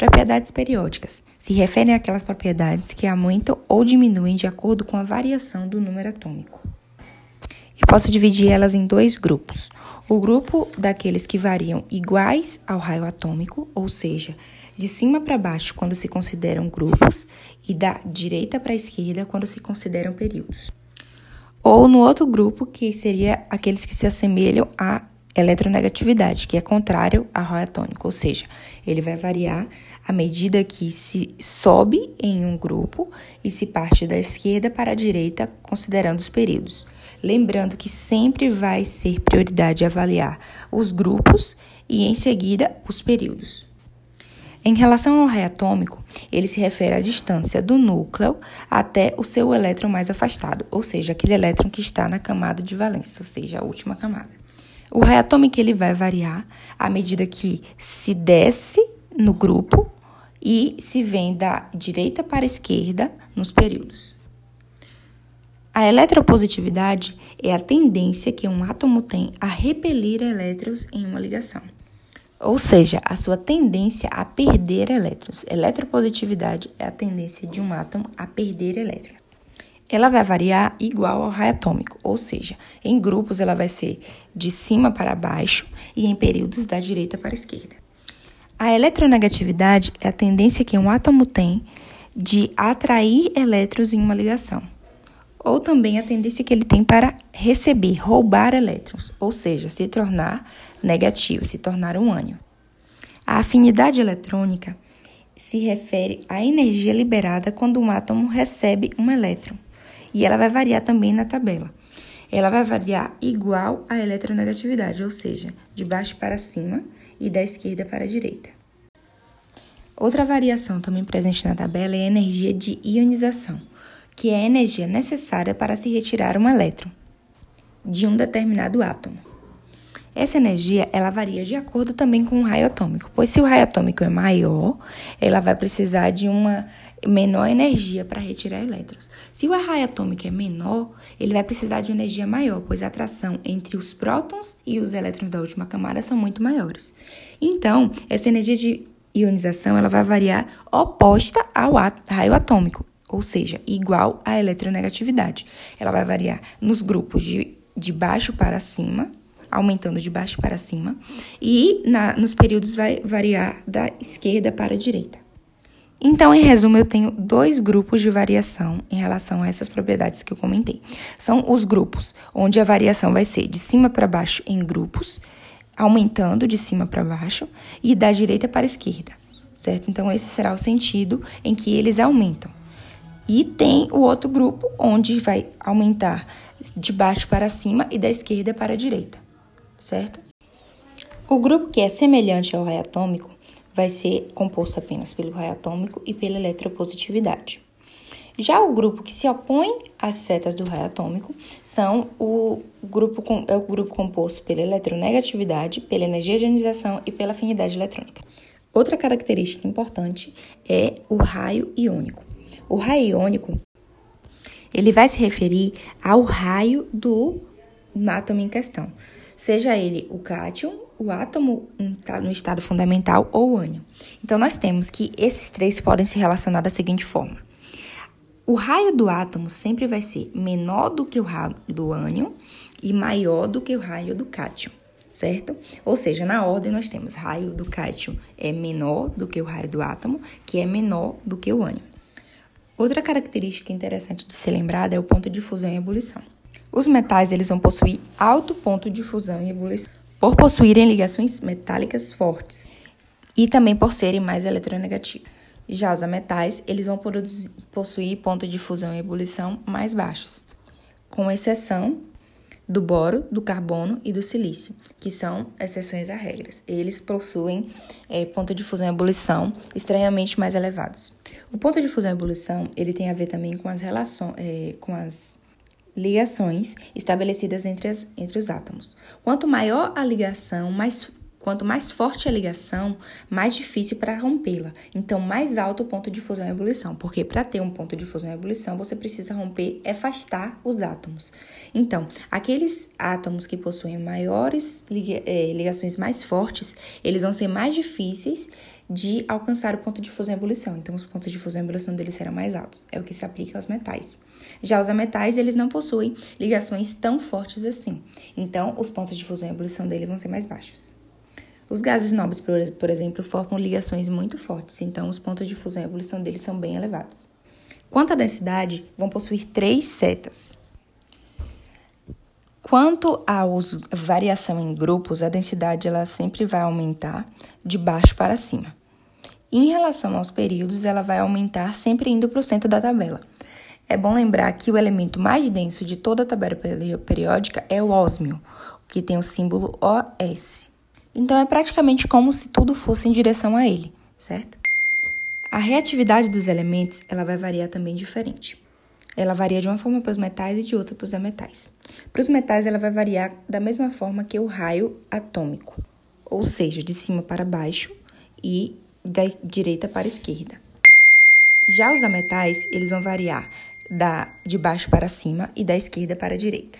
Propriedades periódicas se referem àquelas propriedades que aumentam ou diminuem de acordo com a variação do número atômico. Eu posso dividir elas em dois grupos. O grupo daqueles que variam iguais ao raio atômico, ou seja, de cima para baixo quando se consideram grupos e da direita para a esquerda quando se consideram períodos. Ou no outro grupo, que seria aqueles que se assemelham à eletronegatividade, que é contrário ao raio atômico, ou seja, ele vai variar à medida que se sobe em um grupo e se parte da esquerda para a direita, considerando os períodos. Lembrando que sempre vai ser prioridade avaliar os grupos e, em seguida, os períodos. Em relação ao raio atômico, ele se refere à distância do núcleo até o seu elétron mais afastado, ou seja, aquele elétron que está na camada de valência, ou seja, a última camada. O raio atômico ele vai variar à medida que se desce no grupo e se vem da direita para a esquerda nos períodos. A eletropositividade é a tendência que um átomo tem a repelir elétrons em uma ligação ou seja, a sua tendência a perder elétrons. Eletropositividade é a tendência de um átomo a perder elétrons. Ela vai variar igual ao raio atômico, ou seja, em grupos ela vai ser de cima para baixo e em períodos da direita para a esquerda. A eletronegatividade é a tendência que um átomo tem de atrair elétrons em uma ligação, ou também a tendência que ele tem para receber, roubar elétrons, ou seja, se tornar negativo, se tornar um ânion. A afinidade eletrônica se refere à energia liberada quando um átomo recebe um elétron, e ela vai variar também na tabela. Ela vai variar igual à eletronegatividade, ou seja, de baixo para cima e da esquerda para a direita. Outra variação também presente na tabela é a energia de ionização, que é a energia necessária para se retirar um elétron de um determinado átomo. Essa energia ela varia de acordo também com o raio atômico, pois se o raio atômico é maior, ela vai precisar de uma menor energia para retirar elétrons. Se o raio atômico é menor, ele vai precisar de uma energia maior, pois a atração entre os prótons e os elétrons da última camada são muito maiores. Então, essa energia de ionização ela vai variar oposta ao raio atômico, ou seja, igual à eletronegatividade. Ela vai variar nos grupos de, de baixo para cima aumentando de baixo para cima, e na, nos períodos vai variar da esquerda para a direita. Então, em resumo, eu tenho dois grupos de variação em relação a essas propriedades que eu comentei. São os grupos onde a variação vai ser de cima para baixo em grupos, aumentando de cima para baixo e da direita para a esquerda, certo? Então, esse será o sentido em que eles aumentam. E tem o outro grupo onde vai aumentar de baixo para cima e da esquerda para a direita certo? O grupo que é semelhante ao raio atômico vai ser composto apenas pelo raio atômico e pela eletropositividade. Já o grupo que se opõe às setas do raio atômico são o grupo é o grupo composto pela eletronegatividade, pela energia de ionização e pela afinidade eletrônica. Outra característica importante é o raio iônico. O raio iônico ele vai se referir ao raio do átomo em questão seja ele o cátion, o átomo no estado fundamental ou o ânion. Então, nós temos que esses três podem se relacionar da seguinte forma. O raio do átomo sempre vai ser menor do que o raio do ânion e maior do que o raio do cátion, certo? Ou seja, na ordem nós temos raio do cátion é menor do que o raio do átomo, que é menor do que o ânion. Outra característica interessante de ser lembrada é o ponto de fusão e ebulição. Os metais eles vão possuir alto ponto de fusão e ebulição, por possuírem ligações metálicas fortes e também por serem mais eletronegativos. Já os metais eles vão produzir, possuir ponto de fusão e ebulição mais baixos, com exceção do boro, do carbono e do silício, que são exceções à regra. Eles possuem é, ponto de fusão e ebulição estranhamente mais elevados. O ponto de fusão e ebulição ele tem a ver também com as relações, é, com as ligações estabelecidas entre, as, entre os átomos. Quanto maior a ligação, mais Quanto mais forte a ligação, mais difícil para rompê-la. Então, mais alto o ponto de fusão e ebulição, porque para ter um ponto de fusão e ebulição, você precisa romper, afastar os átomos. Então, aqueles átomos que possuem maiores é, ligações mais fortes, eles vão ser mais difíceis de alcançar o ponto de fusão e ebulição. Então, os pontos de fusão e ebulição deles serão mais altos. É o que se aplica aos metais. Já os ametais, eles não possuem ligações tão fortes assim. Então, os pontos de fusão e ebulição deles vão ser mais baixos. Os gases nobres, por exemplo, formam ligações muito fortes, então os pontos de fusão e ebulição deles são bem elevados. Quanto à densidade, vão possuir três setas. Quanto à variação em grupos, a densidade ela sempre vai aumentar de baixo para cima. em relação aos períodos, ela vai aumentar sempre indo para o centro da tabela. É bom lembrar que o elemento mais denso de toda a tabela periódica é o ósmio, que tem o símbolo OS. Então é praticamente como se tudo fosse em direção a ele, certo? A reatividade dos elementos ela vai variar também diferente. Ela varia de uma forma para os metais e de outra para os ametais. Para os metais, ela vai variar da mesma forma que o raio atômico, ou seja, de cima para baixo e da direita para a esquerda. Já os ametais, eles vão variar da, de baixo para cima e da esquerda para a direita.